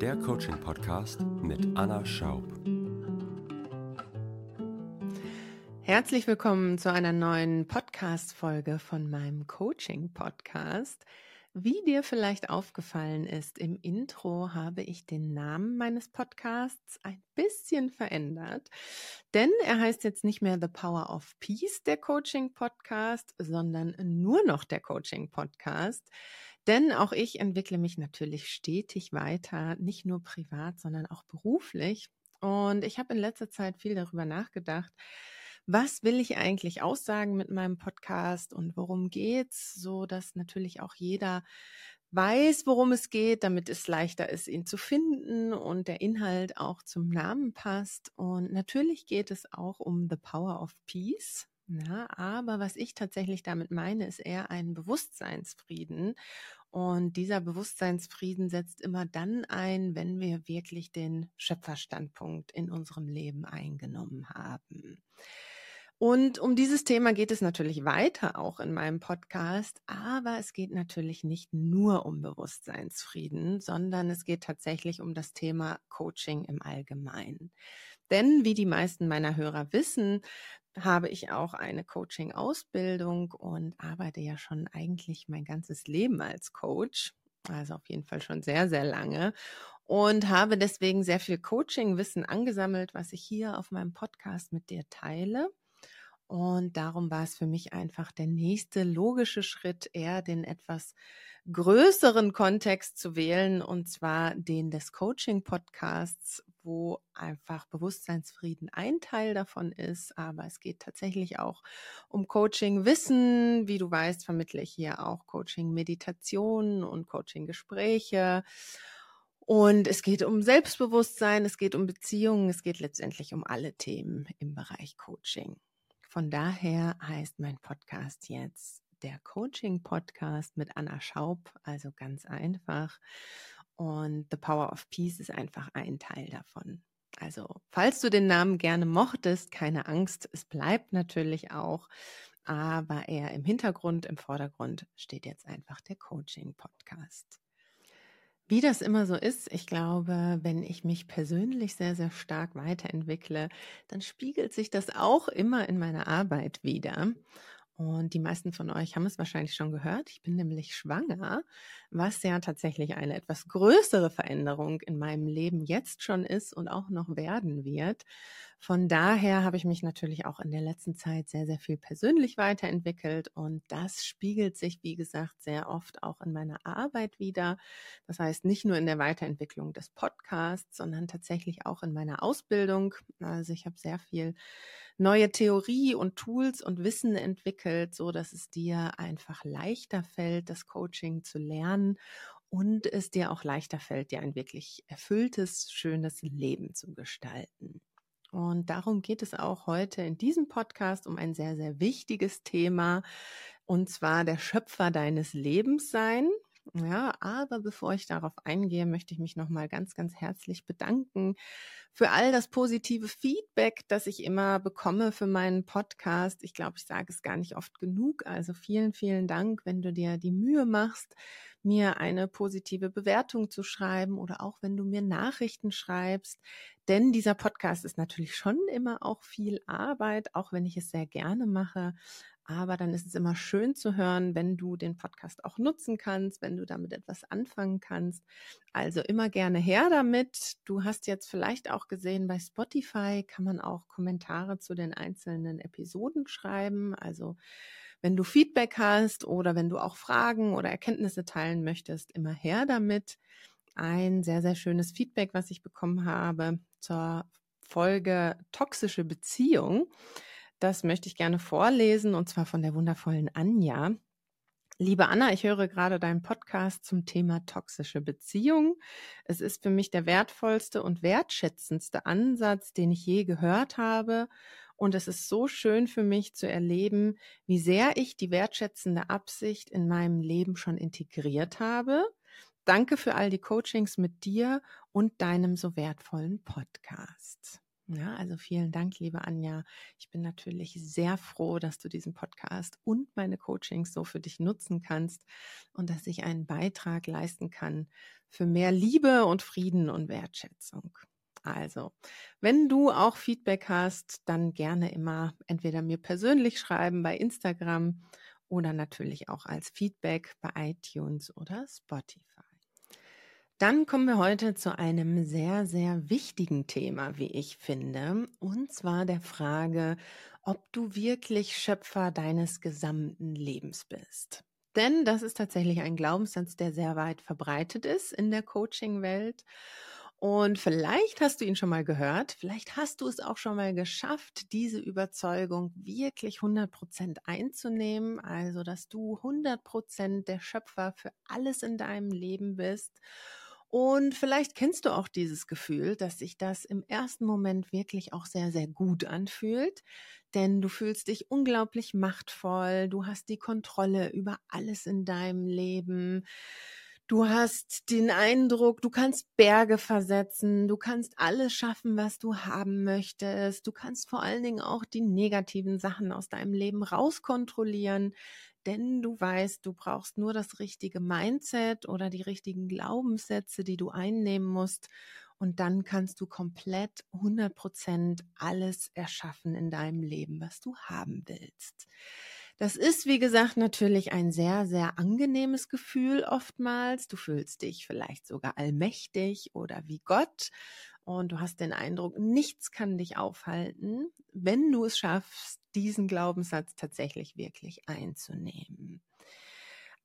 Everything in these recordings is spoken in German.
der Coaching-Podcast mit Anna Schaub. Herzlich willkommen zu einer neuen Podcast-Folge von meinem Coaching-Podcast. Wie dir vielleicht aufgefallen ist, im Intro habe ich den Namen meines Podcasts ein bisschen verändert, denn er heißt jetzt nicht mehr The Power of Peace, der Coaching Podcast, sondern nur noch der Coaching Podcast. Denn auch ich entwickle mich natürlich stetig weiter, nicht nur privat, sondern auch beruflich. Und ich habe in letzter Zeit viel darüber nachgedacht, was will ich eigentlich aussagen mit meinem Podcast und worum geht's, so dass natürlich auch jeder weiß, worum es geht, damit es leichter ist, ihn zu finden und der Inhalt auch zum Namen passt. Und natürlich geht es auch um The Power of Peace. Ja, aber was ich tatsächlich damit meine, ist eher ein Bewusstseinsfrieden. Und dieser Bewusstseinsfrieden setzt immer dann ein, wenn wir wirklich den Schöpferstandpunkt in unserem Leben eingenommen haben. Und um dieses Thema geht es natürlich weiter auch in meinem Podcast, aber es geht natürlich nicht nur um Bewusstseinsfrieden, sondern es geht tatsächlich um das Thema Coaching im Allgemeinen. Denn wie die meisten meiner Hörer wissen, habe ich auch eine Coaching-Ausbildung und arbeite ja schon eigentlich mein ganzes Leben als Coach. Also auf jeden Fall schon sehr, sehr lange und habe deswegen sehr viel Coaching-Wissen angesammelt, was ich hier auf meinem Podcast mit dir teile. Und darum war es für mich einfach der nächste logische Schritt, eher den etwas größeren Kontext zu wählen, und zwar den des Coaching-Podcasts, wo einfach Bewusstseinsfrieden ein Teil davon ist. Aber es geht tatsächlich auch um Coaching-Wissen. Wie du weißt, vermittle ich hier auch Coaching-Meditationen und Coaching-Gespräche. Und es geht um Selbstbewusstsein, es geht um Beziehungen, es geht letztendlich um alle Themen im Bereich Coaching. Von daher heißt mein Podcast jetzt der Coaching Podcast mit Anna Schaub, also ganz einfach. Und The Power of Peace ist einfach ein Teil davon. Also, falls du den Namen gerne mochtest, keine Angst, es bleibt natürlich auch, aber eher im Hintergrund, im Vordergrund steht jetzt einfach der Coaching Podcast. Wie das immer so ist, ich glaube, wenn ich mich persönlich sehr, sehr stark weiterentwickle, dann spiegelt sich das auch immer in meiner Arbeit wieder. Und die meisten von euch haben es wahrscheinlich schon gehört. Ich bin nämlich schwanger, was ja tatsächlich eine etwas größere Veränderung in meinem Leben jetzt schon ist und auch noch werden wird. Von daher habe ich mich natürlich auch in der letzten Zeit sehr, sehr viel persönlich weiterentwickelt und das spiegelt sich, wie gesagt, sehr oft auch in meiner Arbeit wieder. Das heißt, nicht nur in der Weiterentwicklung des Podcasts, sondern tatsächlich auch in meiner Ausbildung. Also ich habe sehr viel neue Theorie und Tools und Wissen entwickelt, so dass es dir einfach leichter fällt, das Coaching zu lernen und es dir auch leichter fällt, dir ein wirklich erfülltes, schönes Leben zu gestalten. Und darum geht es auch heute in diesem Podcast um ein sehr, sehr wichtiges Thema, und zwar der Schöpfer deines Lebens sein. Ja, aber bevor ich darauf eingehe, möchte ich mich nochmal ganz, ganz herzlich bedanken für all das positive Feedback, das ich immer bekomme für meinen Podcast. Ich glaube, ich sage es gar nicht oft genug. Also vielen, vielen Dank, wenn du dir die Mühe machst, mir eine positive Bewertung zu schreiben oder auch wenn du mir Nachrichten schreibst. Denn dieser Podcast ist natürlich schon immer auch viel Arbeit, auch wenn ich es sehr gerne mache. Aber dann ist es immer schön zu hören, wenn du den Podcast auch nutzen kannst, wenn du damit etwas anfangen kannst. Also immer gerne her damit. Du hast jetzt vielleicht auch gesehen, bei Spotify kann man auch Kommentare zu den einzelnen Episoden schreiben. Also wenn du Feedback hast oder wenn du auch Fragen oder Erkenntnisse teilen möchtest, immer her damit. Ein sehr, sehr schönes Feedback, was ich bekommen habe zur Folge toxische Beziehung das möchte ich gerne vorlesen und zwar von der wundervollen Anja. Liebe Anna, ich höre gerade deinen Podcast zum Thema toxische Beziehung. Es ist für mich der wertvollste und wertschätzendste Ansatz, den ich je gehört habe. Und es ist so schön für mich zu erleben, wie sehr ich die wertschätzende Absicht in meinem Leben schon integriert habe. Danke für all die Coachings mit dir und deinem so wertvollen Podcast. Ja, also vielen Dank, liebe Anja. Ich bin natürlich sehr froh, dass du diesen Podcast und meine Coachings so für dich nutzen kannst und dass ich einen Beitrag leisten kann für mehr Liebe und Frieden und Wertschätzung. Also, wenn du auch Feedback hast, dann gerne immer entweder mir persönlich schreiben bei Instagram oder natürlich auch als Feedback bei iTunes oder Spotify. Dann kommen wir heute zu einem sehr, sehr wichtigen Thema, wie ich finde, und zwar der Frage, ob du wirklich Schöpfer deines gesamten Lebens bist. Denn das ist tatsächlich ein Glaubenssatz, der sehr weit verbreitet ist in der Coaching-Welt. Und vielleicht hast du ihn schon mal gehört, vielleicht hast du es auch schon mal geschafft, diese Überzeugung wirklich 100 Prozent einzunehmen, also dass du 100 Prozent der Schöpfer für alles in deinem Leben bist und vielleicht kennst du auch dieses Gefühl, dass sich das im ersten Moment wirklich auch sehr, sehr gut anfühlt. Denn du fühlst dich unglaublich machtvoll, du hast die Kontrolle über alles in deinem Leben. Du hast den Eindruck, du kannst Berge versetzen, du kannst alles schaffen, was du haben möchtest. Du kannst vor allen Dingen auch die negativen Sachen aus deinem Leben rauskontrollieren denn du weißt, du brauchst nur das richtige Mindset oder die richtigen Glaubenssätze, die du einnehmen musst. Und dann kannst du komplett 100 Prozent alles erschaffen in deinem Leben, was du haben willst. Das ist, wie gesagt, natürlich ein sehr, sehr angenehmes Gefühl oftmals. Du fühlst dich vielleicht sogar allmächtig oder wie Gott und du hast den Eindruck, nichts kann dich aufhalten, wenn du es schaffst, diesen Glaubenssatz tatsächlich wirklich einzunehmen.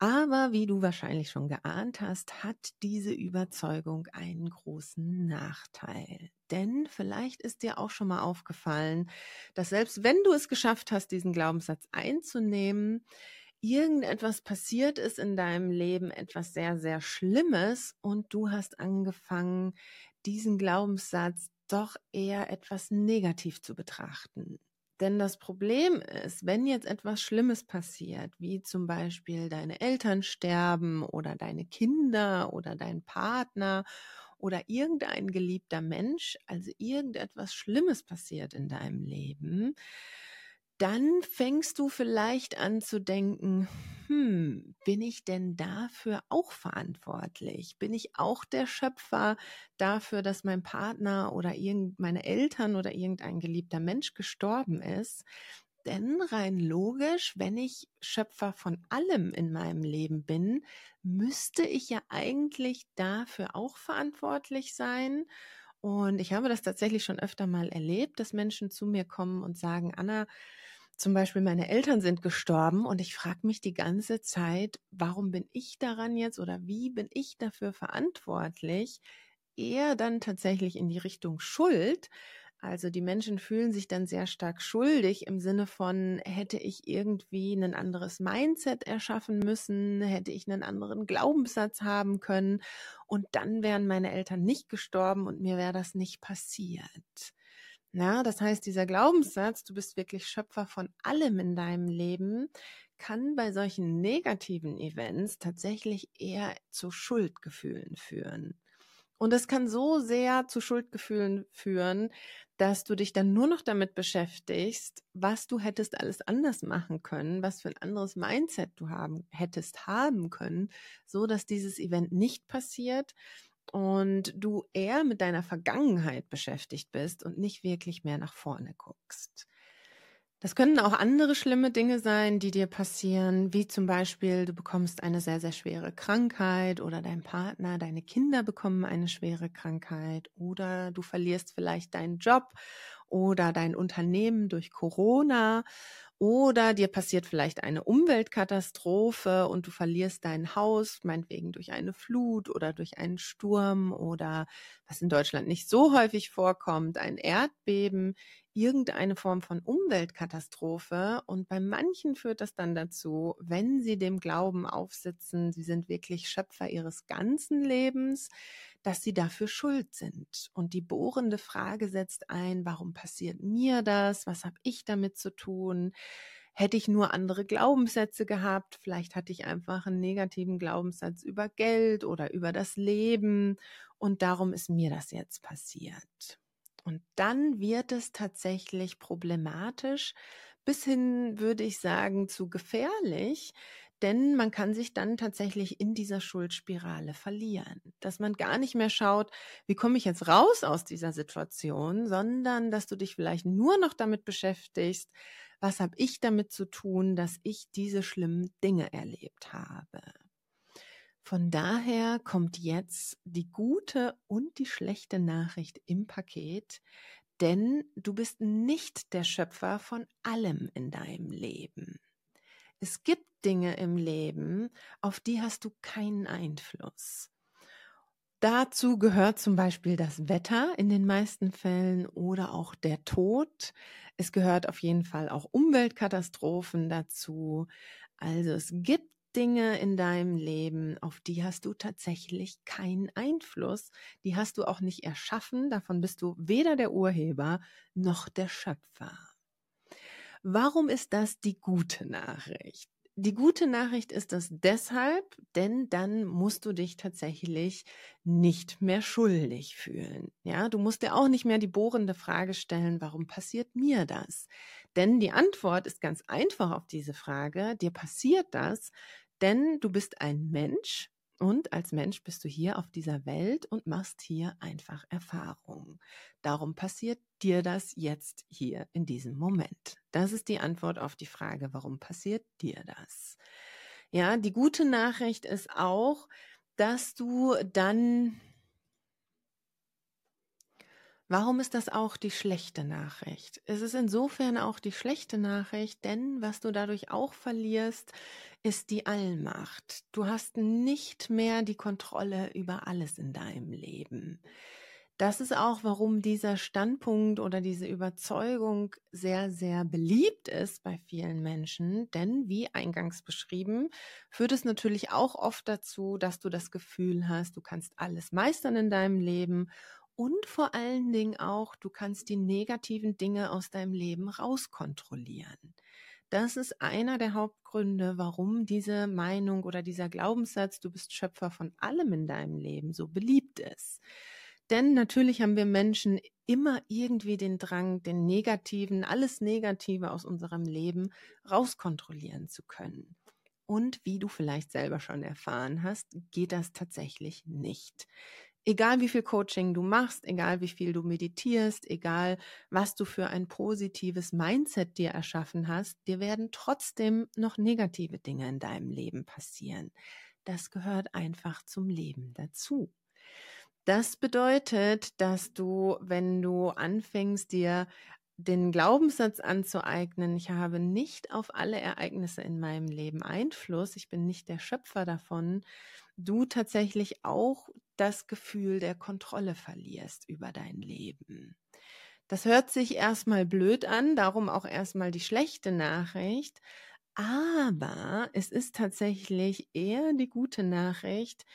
Aber wie du wahrscheinlich schon geahnt hast, hat diese Überzeugung einen großen Nachteil. Denn vielleicht ist dir auch schon mal aufgefallen, dass selbst wenn du es geschafft hast, diesen Glaubenssatz einzunehmen, irgendetwas passiert ist in deinem Leben, etwas sehr, sehr Schlimmes und du hast angefangen, diesen Glaubenssatz doch eher etwas negativ zu betrachten. Denn das Problem ist, wenn jetzt etwas Schlimmes passiert, wie zum Beispiel deine Eltern sterben oder deine Kinder oder dein Partner oder irgendein geliebter Mensch, also irgendetwas Schlimmes passiert in deinem Leben, dann fängst du vielleicht an zu denken, hm, bin ich denn dafür auch verantwortlich? Bin ich auch der Schöpfer dafür, dass mein Partner oder meine Eltern oder irgendein geliebter Mensch gestorben ist? Denn rein logisch, wenn ich Schöpfer von allem in meinem Leben bin, müsste ich ja eigentlich dafür auch verantwortlich sein. Und ich habe das tatsächlich schon öfter mal erlebt, dass Menschen zu mir kommen und sagen, Anna, zum Beispiel meine Eltern sind gestorben und ich frage mich die ganze Zeit, warum bin ich daran jetzt oder wie bin ich dafür verantwortlich? Eher dann tatsächlich in die Richtung Schuld. Also die Menschen fühlen sich dann sehr stark schuldig im Sinne von, hätte ich irgendwie ein anderes Mindset erschaffen müssen, hätte ich einen anderen Glaubenssatz haben können und dann wären meine Eltern nicht gestorben und mir wäre das nicht passiert. Ja, das heißt, dieser Glaubenssatz, du bist wirklich Schöpfer von allem in deinem Leben, kann bei solchen negativen Events tatsächlich eher zu Schuldgefühlen führen. Und es kann so sehr zu Schuldgefühlen führen, dass du dich dann nur noch damit beschäftigst, was du hättest alles anders machen können, was für ein anderes Mindset du haben, hättest haben können, so dass dieses Event nicht passiert und du eher mit deiner Vergangenheit beschäftigt bist und nicht wirklich mehr nach vorne guckst. Das können auch andere schlimme Dinge sein, die dir passieren, wie zum Beispiel du bekommst eine sehr, sehr schwere Krankheit oder dein Partner, deine Kinder bekommen eine schwere Krankheit oder du verlierst vielleicht deinen Job oder dein Unternehmen durch Corona oder dir passiert vielleicht eine Umweltkatastrophe und du verlierst dein Haus, meinetwegen durch eine Flut oder durch einen Sturm oder was in Deutschland nicht so häufig vorkommt, ein Erdbeben, irgendeine Form von Umweltkatastrophe. Und bei manchen führt das dann dazu, wenn sie dem Glauben aufsitzen, sie sind wirklich Schöpfer ihres ganzen Lebens, dass sie dafür schuld sind. Und die bohrende Frage setzt ein, warum passiert mir das? Was habe ich damit zu tun? Hätte ich nur andere Glaubenssätze gehabt, vielleicht hatte ich einfach einen negativen Glaubenssatz über Geld oder über das Leben und darum ist mir das jetzt passiert. Und dann wird es tatsächlich problematisch, bis hin, würde ich sagen, zu gefährlich, denn man kann sich dann tatsächlich in dieser Schuldspirale verlieren, dass man gar nicht mehr schaut, wie komme ich jetzt raus aus dieser Situation, sondern dass du dich vielleicht nur noch damit beschäftigst, was habe ich damit zu tun, dass ich diese schlimmen Dinge erlebt habe. Von daher kommt jetzt die gute und die schlechte Nachricht im Paket, denn du bist nicht der Schöpfer von allem in deinem Leben. Es gibt Dinge im Leben, auf die hast du keinen Einfluss. Dazu gehört zum Beispiel das Wetter in den meisten Fällen oder auch der Tod. Es gehört auf jeden Fall auch Umweltkatastrophen dazu. Also es gibt Dinge in deinem Leben, auf die hast du tatsächlich keinen Einfluss. Die hast du auch nicht erschaffen. Davon bist du weder der Urheber noch der Schöpfer. Warum ist das die gute Nachricht? Die gute Nachricht ist das deshalb, denn dann musst du dich tatsächlich nicht mehr schuldig fühlen. Ja, du musst dir auch nicht mehr die bohrende Frage stellen, warum passiert mir das? Denn die Antwort ist ganz einfach auf diese Frage. Dir passiert das, denn du bist ein Mensch und als Mensch bist du hier auf dieser Welt und machst hier einfach Erfahrungen. Darum passiert dir das jetzt hier in diesem Moment. Das ist die Antwort auf die Frage, warum passiert dir das? Ja, die gute Nachricht ist auch, dass du dann Warum ist das auch die schlechte Nachricht? Es ist insofern auch die schlechte Nachricht, denn was du dadurch auch verlierst, ist die Allmacht. Du hast nicht mehr die Kontrolle über alles in deinem Leben. Das ist auch, warum dieser Standpunkt oder diese Überzeugung sehr, sehr beliebt ist bei vielen Menschen. Denn wie eingangs beschrieben, führt es natürlich auch oft dazu, dass du das Gefühl hast, du kannst alles meistern in deinem Leben und vor allen Dingen auch, du kannst die negativen Dinge aus deinem Leben rauskontrollieren. Das ist einer der Hauptgründe, warum diese Meinung oder dieser Glaubenssatz, du bist Schöpfer von allem in deinem Leben, so beliebt ist. Denn natürlich haben wir Menschen immer irgendwie den Drang, den negativen, alles Negative aus unserem Leben rauskontrollieren zu können. Und wie du vielleicht selber schon erfahren hast, geht das tatsächlich nicht egal wie viel Coaching du machst, egal wie viel du meditierst, egal was du für ein positives Mindset dir erschaffen hast, dir werden trotzdem noch negative Dinge in deinem Leben passieren. Das gehört einfach zum Leben dazu. Das bedeutet, dass du, wenn du anfängst, dir den Glaubenssatz anzueignen, ich habe nicht auf alle Ereignisse in meinem Leben Einfluss, ich bin nicht der Schöpfer davon, du tatsächlich auch das Gefühl der Kontrolle verlierst über dein Leben. Das hört sich erstmal blöd an, darum auch erstmal die schlechte Nachricht. Aber es ist tatsächlich eher die gute Nachricht,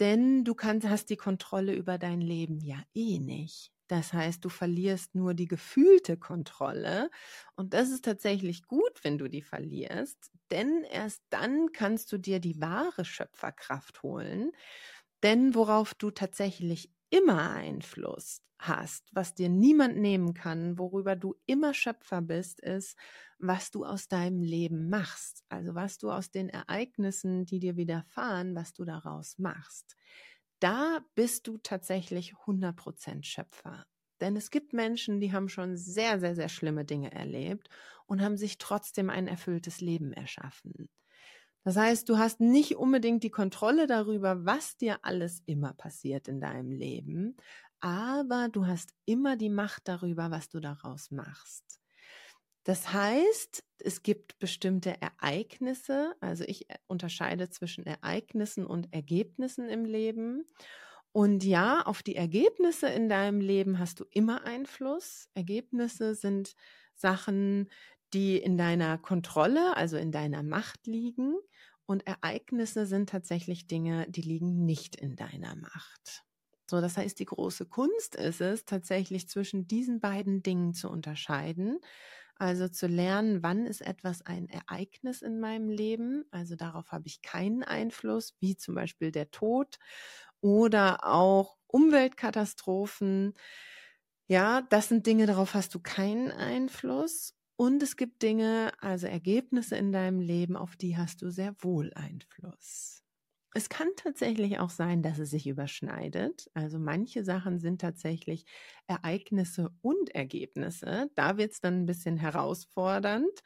denn du kannst, hast die Kontrolle über dein Leben ja eh nicht. Das heißt, du verlierst nur die gefühlte Kontrolle. Und das ist tatsächlich gut, wenn du die verlierst, denn erst dann kannst du dir die wahre Schöpferkraft holen. Denn worauf du tatsächlich immer Einfluss hast, was dir niemand nehmen kann, worüber du immer Schöpfer bist, ist, was du aus deinem Leben machst. Also was du aus den Ereignissen, die dir widerfahren, was du daraus machst da bist du tatsächlich 100% Schöpfer. Denn es gibt Menschen, die haben schon sehr, sehr, sehr schlimme Dinge erlebt und haben sich trotzdem ein erfülltes Leben erschaffen. Das heißt, du hast nicht unbedingt die Kontrolle darüber, was dir alles immer passiert in deinem Leben, aber du hast immer die Macht darüber, was du daraus machst. Das heißt, es gibt bestimmte Ereignisse, also ich äh, unterscheide zwischen Ereignissen und Ergebnissen im Leben. Und ja, auf die Ergebnisse in deinem Leben hast du immer Einfluss. Ergebnisse sind Sachen, die in deiner Kontrolle, also in deiner Macht liegen. Und Ereignisse sind tatsächlich Dinge, die liegen nicht in deiner Macht. So, das heißt, die große Kunst ist es, tatsächlich zwischen diesen beiden Dingen zu unterscheiden also zu lernen, wann ist etwas ein Ereignis in meinem Leben, also darauf habe ich keinen Einfluss, wie zum Beispiel der Tod oder auch Umweltkatastrophen. Ja, das sind Dinge, darauf hast du keinen Einfluss. Und es gibt Dinge, also Ergebnisse in deinem Leben, auf die hast du sehr wohl Einfluss. Es kann tatsächlich auch sein, dass es sich überschneidet. Also manche Sachen sind tatsächlich Ereignisse und Ergebnisse. Da wird es dann ein bisschen herausfordernd,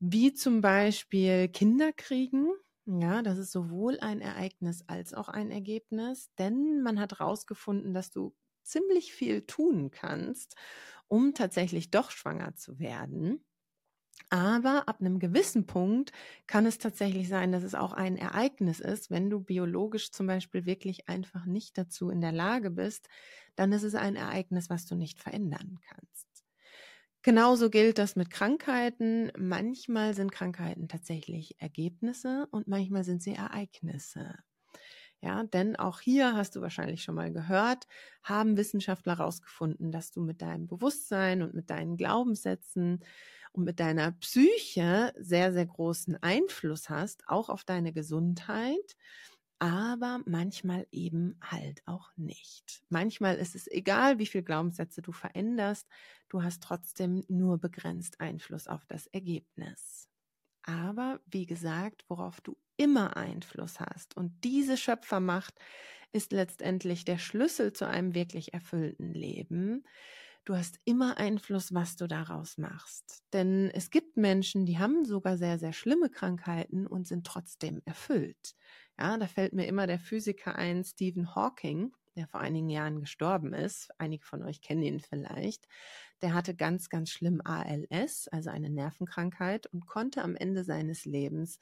wie zum Beispiel Kinder kriegen. Ja, das ist sowohl ein Ereignis als auch ein Ergebnis, denn man hat herausgefunden, dass du ziemlich viel tun kannst, um tatsächlich doch schwanger zu werden. Aber ab einem gewissen Punkt kann es tatsächlich sein, dass es auch ein Ereignis ist, wenn du biologisch zum Beispiel wirklich einfach nicht dazu in der Lage bist, dann ist es ein Ereignis, was du nicht verändern kannst. Genauso gilt das mit Krankheiten. Manchmal sind Krankheiten tatsächlich Ergebnisse und manchmal sind sie Ereignisse. Ja, denn auch hier hast du wahrscheinlich schon mal gehört, haben Wissenschaftler herausgefunden, dass du mit deinem Bewusstsein und mit deinen Glaubenssätzen und mit deiner Psyche sehr, sehr großen Einfluss hast, auch auf deine Gesundheit, aber manchmal eben halt auch nicht. Manchmal ist es egal, wie viel Glaubenssätze du veränderst, du hast trotzdem nur begrenzt Einfluss auf das Ergebnis. Aber wie gesagt, worauf du immer Einfluss hast und diese Schöpfermacht ist letztendlich der Schlüssel zu einem wirklich erfüllten Leben, Du hast immer Einfluss, was du daraus machst. Denn es gibt Menschen, die haben sogar sehr, sehr schlimme Krankheiten und sind trotzdem erfüllt. Ja, da fällt mir immer der Physiker ein, Stephen Hawking, der vor einigen Jahren gestorben ist. Einige von euch kennen ihn vielleicht. Der hatte ganz, ganz schlimm ALS, also eine Nervenkrankheit und konnte am Ende seines Lebens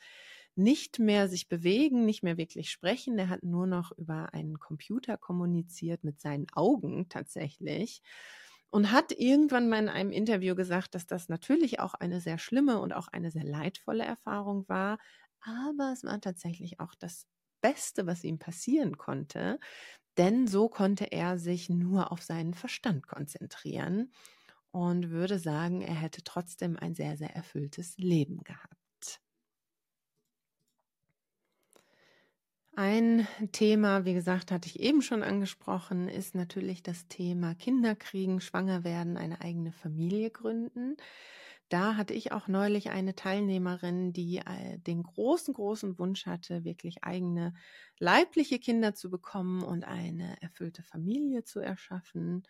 nicht mehr sich bewegen, nicht mehr wirklich sprechen. Er hat nur noch über einen Computer kommuniziert mit seinen Augen tatsächlich und hat irgendwann mal in einem Interview gesagt, dass das natürlich auch eine sehr schlimme und auch eine sehr leidvolle Erfahrung war, aber es war tatsächlich auch das Beste, was ihm passieren konnte, denn so konnte er sich nur auf seinen Verstand konzentrieren und würde sagen, er hätte trotzdem ein sehr, sehr erfülltes Leben gehabt. Ein Thema, wie gesagt, hatte ich eben schon angesprochen, ist natürlich das Thema Kinder kriegen, schwanger werden, eine eigene Familie gründen. Da hatte ich auch neulich eine Teilnehmerin, die äh, den großen, großen Wunsch hatte, wirklich eigene leibliche Kinder zu bekommen und eine erfüllte Familie zu erschaffen.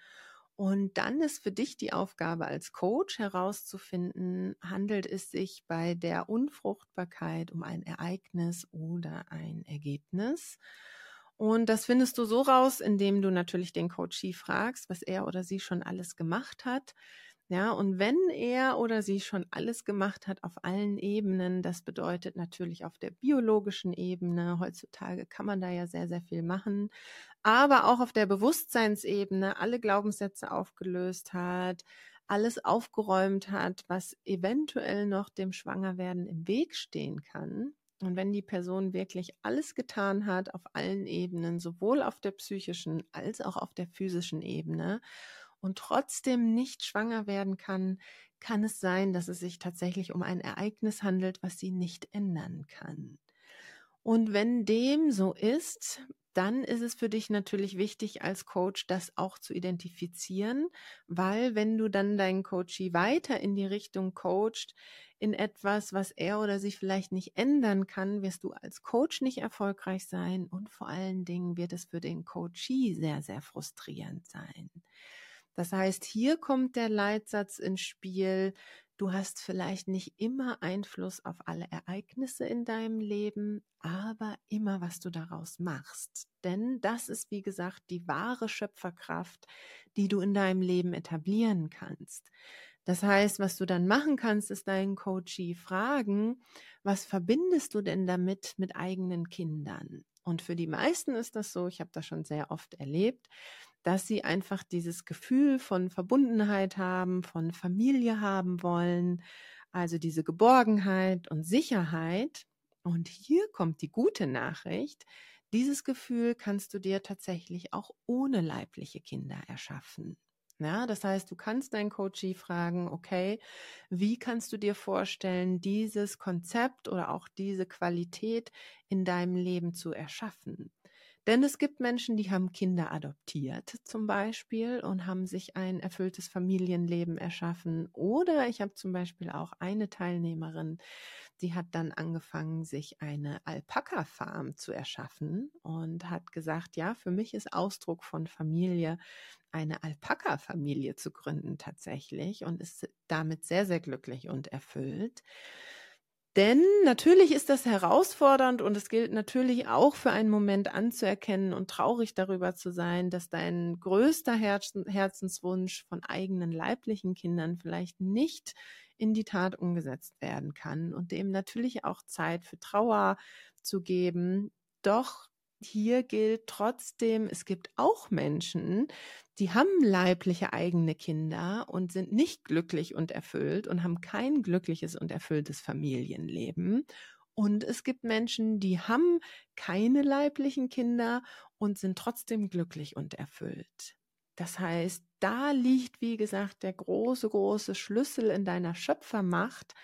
Und dann ist für dich die Aufgabe als Coach herauszufinden, handelt es sich bei der Unfruchtbarkeit um ein Ereignis oder ein Ergebnis. Und das findest du so raus, indem du natürlich den Coachie fragst, was er oder sie schon alles gemacht hat. Ja, und wenn er oder sie schon alles gemacht hat auf allen Ebenen, das bedeutet natürlich auf der biologischen Ebene, heutzutage kann man da ja sehr, sehr viel machen, aber auch auf der Bewusstseinsebene alle Glaubenssätze aufgelöst hat, alles aufgeräumt hat, was eventuell noch dem Schwangerwerden im Weg stehen kann. Und wenn die Person wirklich alles getan hat auf allen Ebenen, sowohl auf der psychischen als auch auf der physischen Ebene, und trotzdem nicht schwanger werden kann, kann es sein, dass es sich tatsächlich um ein Ereignis handelt, was sie nicht ändern kann. Und wenn dem so ist, dann ist es für dich natürlich wichtig, als Coach das auch zu identifizieren, weil wenn du dann deinen Coachie weiter in die Richtung coacht, in etwas, was er oder sie vielleicht nicht ändern kann, wirst du als Coach nicht erfolgreich sein und vor allen Dingen wird es für den Coachie sehr, sehr frustrierend sein. Das heißt, hier kommt der Leitsatz ins Spiel, du hast vielleicht nicht immer Einfluss auf alle Ereignisse in deinem Leben, aber immer, was du daraus machst. Denn das ist, wie gesagt, die wahre Schöpferkraft, die du in deinem Leben etablieren kannst. Das heißt, was du dann machen kannst, ist deinen Coachie fragen, was verbindest du denn damit mit eigenen Kindern? Und für die meisten ist das so, ich habe das schon sehr oft erlebt, dass sie einfach dieses Gefühl von Verbundenheit haben, von Familie haben wollen, also diese Geborgenheit und Sicherheit. Und hier kommt die gute Nachricht. Dieses Gefühl kannst du dir tatsächlich auch ohne leibliche Kinder erschaffen. Ja, das heißt, du kannst deinen Coachie fragen, okay, wie kannst du dir vorstellen, dieses Konzept oder auch diese Qualität in deinem Leben zu erschaffen? Denn es gibt Menschen, die haben Kinder adoptiert zum Beispiel und haben sich ein erfülltes Familienleben erschaffen. Oder ich habe zum Beispiel auch eine Teilnehmerin, die hat dann angefangen, sich eine Alpaka-Farm zu erschaffen und hat gesagt, ja, für mich ist Ausdruck von Familie eine Alpaka-Familie zu gründen tatsächlich und ist damit sehr, sehr glücklich und erfüllt. Denn natürlich ist das herausfordernd und es gilt natürlich auch für einen Moment anzuerkennen und traurig darüber zu sein, dass dein größter Herzenswunsch von eigenen leiblichen Kindern vielleicht nicht in die Tat umgesetzt werden kann und dem natürlich auch Zeit für Trauer zu geben. Doch hier gilt trotzdem, es gibt auch Menschen, die haben leibliche eigene Kinder und sind nicht glücklich und erfüllt und haben kein glückliches und erfülltes Familienleben. Und es gibt Menschen, die haben keine leiblichen Kinder und sind trotzdem glücklich und erfüllt. Das heißt, da liegt, wie gesagt, der große, große Schlüssel in deiner Schöpfermacht,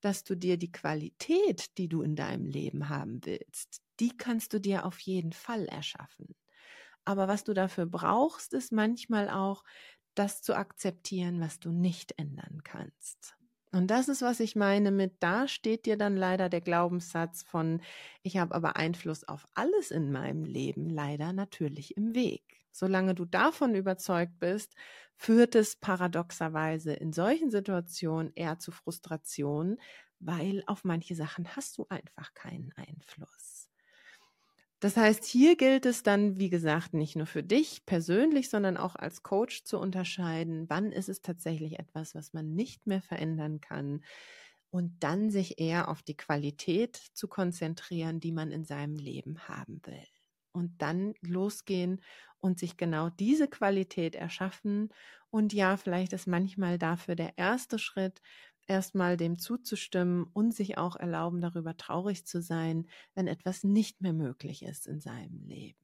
dass du dir die Qualität, die du in deinem Leben haben willst, die kannst du dir auf jeden Fall erschaffen. Aber was du dafür brauchst, ist manchmal auch, das zu akzeptieren, was du nicht ändern kannst. Und das ist, was ich meine mit, da steht dir dann leider der Glaubenssatz von, ich habe aber Einfluss auf alles in meinem Leben leider natürlich im Weg. Solange du davon überzeugt bist, führt es paradoxerweise in solchen Situationen eher zu Frustration, weil auf manche Sachen hast du einfach keinen Einfluss. Das heißt, hier gilt es dann, wie gesagt, nicht nur für dich persönlich, sondern auch als Coach zu unterscheiden, wann ist es tatsächlich etwas, was man nicht mehr verändern kann und dann sich eher auf die Qualität zu konzentrieren, die man in seinem Leben haben will. Und dann losgehen und sich genau diese Qualität erschaffen. Und ja, vielleicht ist manchmal dafür der erste Schritt, erstmal dem zuzustimmen und sich auch erlauben, darüber traurig zu sein, wenn etwas nicht mehr möglich ist in seinem Leben.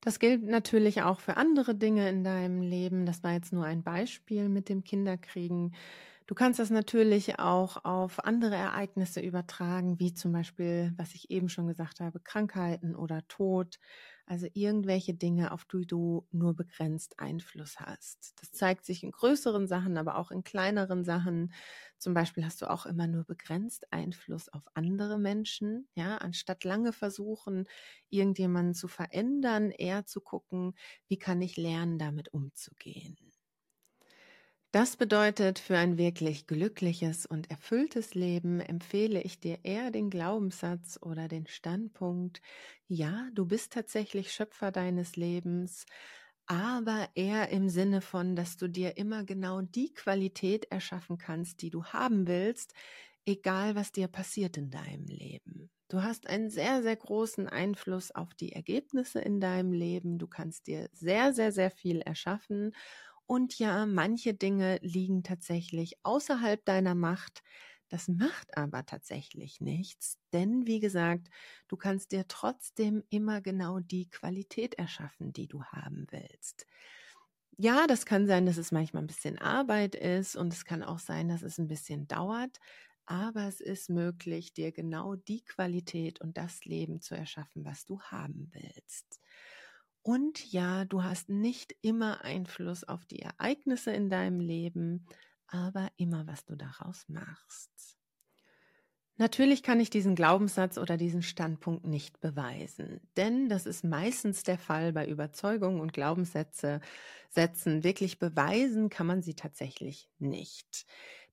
Das gilt natürlich auch für andere Dinge in deinem Leben. Das war jetzt nur ein Beispiel mit dem Kinderkriegen. Du kannst das natürlich auch auf andere Ereignisse übertragen, wie zum Beispiel, was ich eben schon gesagt habe, Krankheiten oder Tod. Also irgendwelche Dinge, auf die du nur begrenzt Einfluss hast. Das zeigt sich in größeren Sachen, aber auch in kleineren Sachen. Zum Beispiel hast du auch immer nur begrenzt Einfluss auf andere Menschen. Ja, anstatt lange versuchen, irgendjemanden zu verändern, eher zu gucken, wie kann ich lernen, damit umzugehen. Das bedeutet, für ein wirklich glückliches und erfülltes Leben empfehle ich dir eher den Glaubenssatz oder den Standpunkt, ja, du bist tatsächlich Schöpfer deines Lebens, aber eher im Sinne von, dass du dir immer genau die Qualität erschaffen kannst, die du haben willst, egal was dir passiert in deinem Leben. Du hast einen sehr, sehr großen Einfluss auf die Ergebnisse in deinem Leben. Du kannst dir sehr, sehr, sehr viel erschaffen und ja, manche Dinge liegen tatsächlich außerhalb deiner Macht. Das macht aber tatsächlich nichts, denn wie gesagt, du kannst dir trotzdem immer genau die Qualität erschaffen, die du haben willst. Ja, das kann sein, dass es manchmal ein bisschen Arbeit ist und es kann auch sein, dass es ein bisschen dauert, aber es ist möglich, dir genau die Qualität und das Leben zu erschaffen, was du haben willst. Und ja, du hast nicht immer Einfluss auf die Ereignisse in deinem Leben, aber immer, was du daraus machst. Natürlich kann ich diesen Glaubenssatz oder diesen Standpunkt nicht beweisen, denn das ist meistens der Fall bei Überzeugungen und Glaubenssätze. Sätzen wirklich beweisen kann man sie tatsächlich nicht.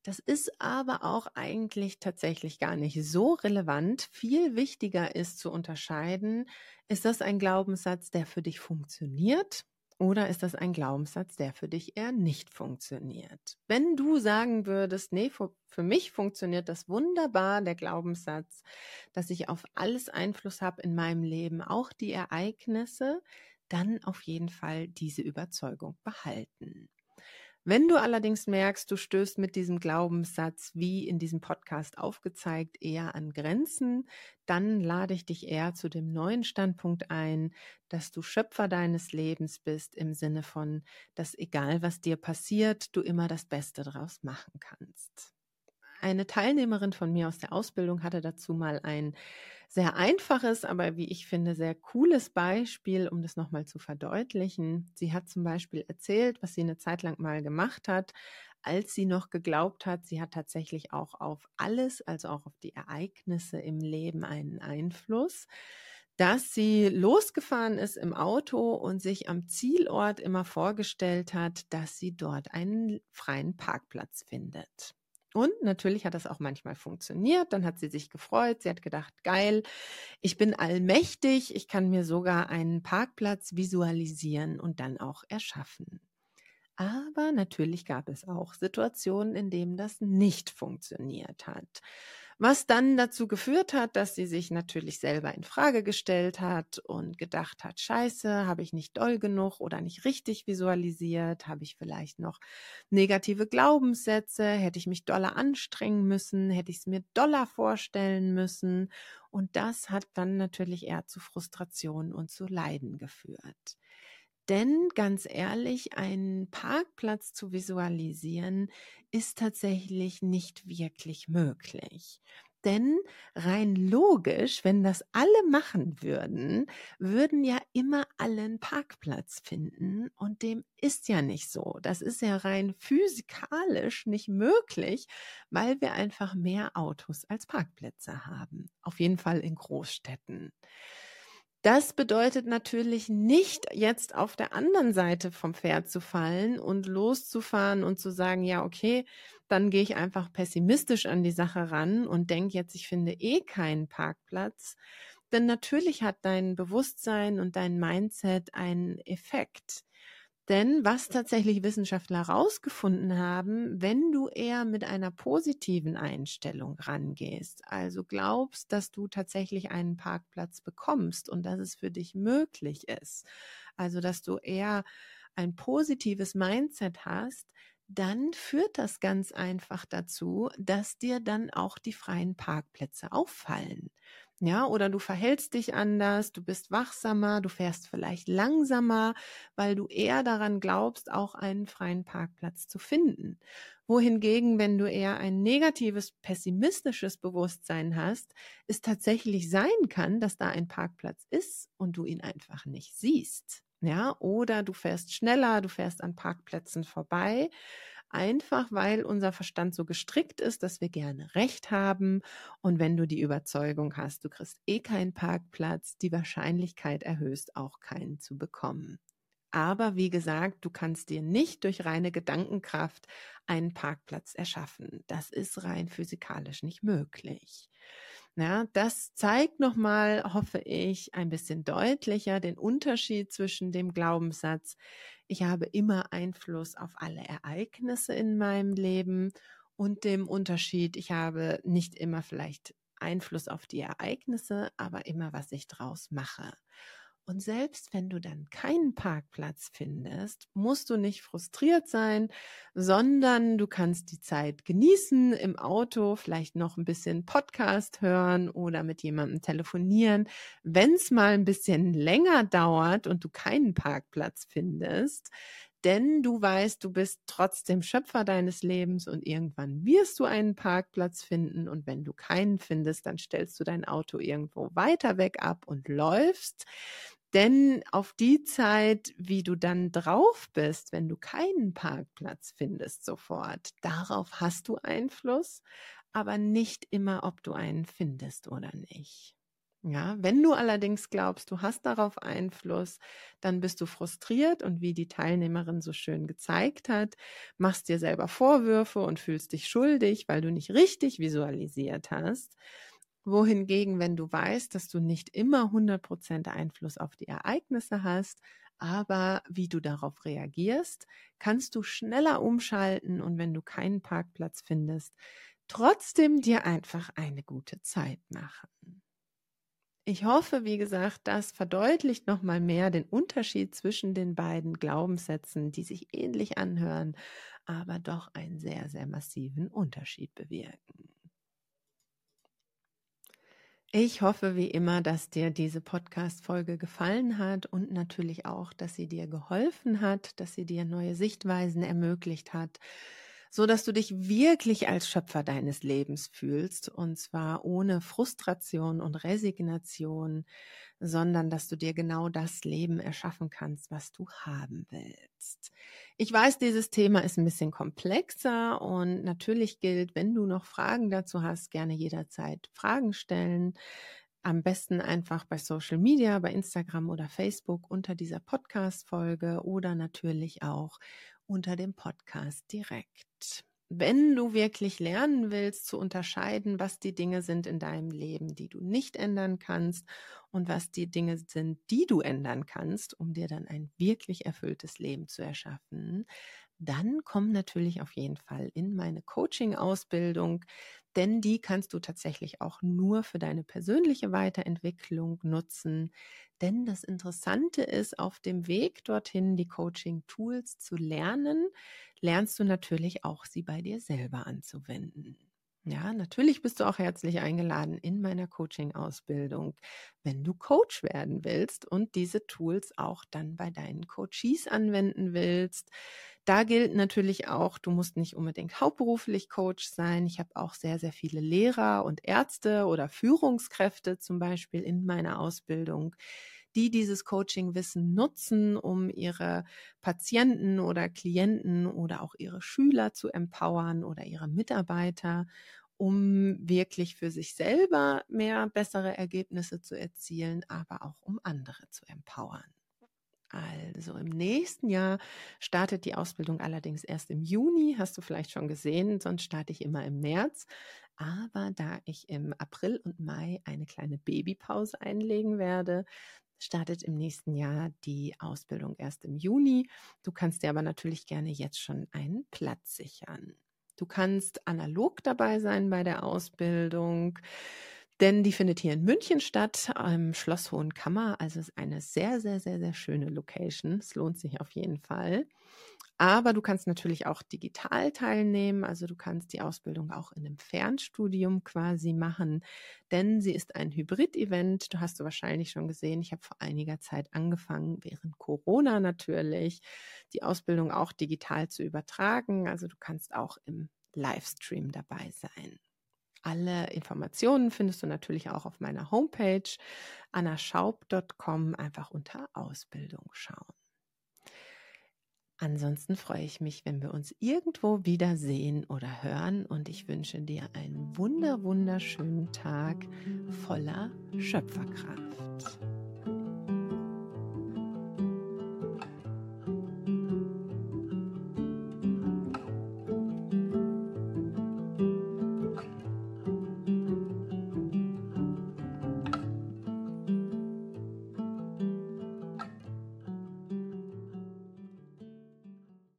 Das ist aber auch eigentlich tatsächlich gar nicht so relevant. Viel wichtiger ist zu unterscheiden, ist das ein Glaubenssatz, der für dich funktioniert oder ist das ein Glaubenssatz, der für dich eher nicht funktioniert? Wenn du sagen würdest, nee, für, mich funktioniert das wunderbar, der Glaubenssatz, dass ich auf alles Einfluss habe in meinem Leben, auch die Ereignisse, dann auf jeden Fall diese Überzeugung behalten. Wenn du allerdings merkst, du stößt mit diesem Glaubenssatz, wie in diesem Podcast aufgezeigt, eher an Grenzen, dann lade ich dich eher zu dem neuen Standpunkt ein, dass du Schöpfer deines Lebens bist, im Sinne von, dass egal was dir passiert, du immer das Beste daraus machen kannst. Eine Teilnehmerin von mir aus der Ausbildung hatte dazu mal ein sehr einfaches, aber wie ich finde, sehr cooles Beispiel, um das nochmal zu verdeutlichen. Sie hat zum Beispiel erzählt, was sie eine Zeit lang mal gemacht hat, als sie noch geglaubt hat, sie hat tatsächlich auch auf alles, also auch auf die Ereignisse im Leben einen Einfluss dass sie losgefahren ist im Auto und sich am Zielort immer vorgestellt hat, dass sie dort einen freien Parkplatz findet. Und natürlich hat das auch manchmal funktioniert. Dann hat sie sich gefreut. Sie hat gedacht, geil, ich bin allmächtig. Ich kann mir sogar einen Parkplatz visualisieren und dann auch erschaffen. Aber natürlich gab es auch Situationen, in denen das nicht funktioniert hat was dann dazu geführt hat, dass sie sich natürlich selber in Frage gestellt hat und gedacht hat, scheiße, habe ich nicht doll genug oder nicht richtig visualisiert, habe ich vielleicht noch negative Glaubenssätze, hätte ich mich doller anstrengen müssen, hätte ich es mir doller vorstellen müssen? Und das hat dann natürlich eher zu Frustration und zu Leiden geführt. Denn ganz ehrlich, einen Parkplatz zu visualisieren ist tatsächlich nicht wirklich möglich. Denn rein logisch, wenn das alle machen würden, würden ja immer alle einen Parkplatz finden. Und dem ist ja nicht so. Das ist ja rein physikalisch nicht möglich, weil wir einfach mehr Autos als Parkplätze haben. Auf jeden Fall in Großstädten. Das bedeutet natürlich nicht, jetzt auf der anderen Seite vom Pferd zu fallen und loszufahren und zu sagen, ja, okay, dann gehe ich einfach pessimistisch an die Sache ran und denke jetzt, ich finde eh keinen Parkplatz. Denn natürlich hat dein Bewusstsein und dein Mindset einen Effekt. Denn was tatsächlich Wissenschaftler herausgefunden haben, wenn du eher mit einer positiven Einstellung rangehst, also glaubst, dass du tatsächlich einen Parkplatz bekommst und dass es für dich möglich ist, also dass du eher ein positives Mindset hast, dann führt das ganz einfach dazu, dass dir dann auch die freien Parkplätze auffallen. Ja, oder du verhältst dich anders, du bist wachsamer, du fährst vielleicht langsamer, weil du eher daran glaubst, auch einen freien Parkplatz zu finden. Wohingegen, wenn du eher ein negatives, pessimistisches Bewusstsein hast, es tatsächlich sein kann, dass da ein Parkplatz ist und du ihn einfach nicht siehst. Ja, oder du fährst schneller, du fährst an Parkplätzen vorbei, einfach weil unser Verstand so gestrickt ist, dass wir gerne Recht haben. Und wenn du die Überzeugung hast, du kriegst eh keinen Parkplatz, die Wahrscheinlichkeit erhöhst, auch keinen zu bekommen. Aber wie gesagt, du kannst dir nicht durch reine Gedankenkraft einen Parkplatz erschaffen. Das ist rein physikalisch nicht möglich. Ja, das zeigt nochmal, hoffe ich, ein bisschen deutlicher den Unterschied zwischen dem Glaubenssatz, ich habe immer Einfluss auf alle Ereignisse in meinem Leben und dem Unterschied, ich habe nicht immer vielleicht Einfluss auf die Ereignisse, aber immer, was ich draus mache. Und selbst wenn du dann keinen Parkplatz findest, musst du nicht frustriert sein, sondern du kannst die Zeit genießen im Auto, vielleicht noch ein bisschen Podcast hören oder mit jemandem telefonieren. Wenn es mal ein bisschen länger dauert und du keinen Parkplatz findest, denn du weißt, du bist trotzdem Schöpfer deines Lebens und irgendwann wirst du einen Parkplatz finden und wenn du keinen findest, dann stellst du dein Auto irgendwo weiter weg ab und läufst. Denn auf die Zeit, wie du dann drauf bist, wenn du keinen Parkplatz findest sofort, darauf hast du Einfluss, aber nicht immer, ob du einen findest oder nicht. Ja, wenn du allerdings glaubst, du hast darauf Einfluss, dann bist du frustriert und wie die Teilnehmerin so schön gezeigt hat, machst dir selber Vorwürfe und fühlst dich schuldig, weil du nicht richtig visualisiert hast wohingegen, wenn du weißt, dass du nicht immer 100% Einfluss auf die Ereignisse hast, aber wie du darauf reagierst, kannst du schneller umschalten und wenn du keinen Parkplatz findest, trotzdem dir einfach eine gute Zeit machen. Ich hoffe, wie gesagt, das verdeutlicht nochmal mehr den Unterschied zwischen den beiden Glaubenssätzen, die sich ähnlich anhören, aber doch einen sehr, sehr massiven Unterschied bewirken. Ich hoffe wie immer, dass dir diese Podcast-Folge gefallen hat und natürlich auch, dass sie dir geholfen hat, dass sie dir neue Sichtweisen ermöglicht hat, so dass du dich wirklich als Schöpfer deines Lebens fühlst und zwar ohne Frustration und Resignation, sondern dass du dir genau das Leben erschaffen kannst, was du haben willst. Ich weiß, dieses Thema ist ein bisschen komplexer und natürlich gilt, wenn du noch Fragen dazu hast, gerne jederzeit Fragen stellen. Am besten einfach bei Social Media, bei Instagram oder Facebook unter dieser Podcast-Folge oder natürlich auch unter dem Podcast direkt. Wenn du wirklich lernen willst zu unterscheiden, was die Dinge sind in deinem Leben, die du nicht ändern kannst und was die Dinge sind, die du ändern kannst, um dir dann ein wirklich erfülltes Leben zu erschaffen, dann komm natürlich auf jeden Fall in meine Coaching-Ausbildung, denn die kannst du tatsächlich auch nur für deine persönliche Weiterentwicklung nutzen. Denn das Interessante ist, auf dem Weg dorthin die Coaching-Tools zu lernen, lernst du natürlich auch sie bei dir selber anzuwenden. Ja, natürlich bist du auch herzlich eingeladen in meiner Coaching-Ausbildung, wenn du Coach werden willst und diese Tools auch dann bei deinen Coaches anwenden willst. Da gilt natürlich auch, du musst nicht unbedingt hauptberuflich Coach sein. Ich habe auch sehr, sehr viele Lehrer und Ärzte oder Führungskräfte zum Beispiel in meiner Ausbildung, die dieses Coaching-Wissen nutzen, um ihre Patienten oder Klienten oder auch ihre Schüler zu empowern oder ihre Mitarbeiter, um wirklich für sich selber mehr bessere Ergebnisse zu erzielen, aber auch um andere zu empowern. Also im nächsten Jahr startet die Ausbildung allerdings erst im Juni, hast du vielleicht schon gesehen, sonst starte ich immer im März. Aber da ich im April und Mai eine kleine Babypause einlegen werde, startet im nächsten Jahr die Ausbildung erst im Juni. Du kannst dir aber natürlich gerne jetzt schon einen Platz sichern. Du kannst analog dabei sein bei der Ausbildung denn die findet hier in München statt, im Schloss Hohenkammer. Also ist eine sehr, sehr, sehr, sehr schöne Location. Es lohnt sich auf jeden Fall. Aber du kannst natürlich auch digital teilnehmen. Also du kannst die Ausbildung auch in einem Fernstudium quasi machen, denn sie ist ein Hybrid-Event. Du hast du wahrscheinlich schon gesehen. Ich habe vor einiger Zeit angefangen, während Corona natürlich, die Ausbildung auch digital zu übertragen. Also du kannst auch im Livestream dabei sein. Alle Informationen findest du natürlich auch auf meiner Homepage annaschaub.com einfach unter Ausbildung schauen. Ansonsten freue ich mich, wenn wir uns irgendwo wiedersehen oder hören und ich wünsche dir einen wunder wunderschönen Tag voller Schöpferkraft.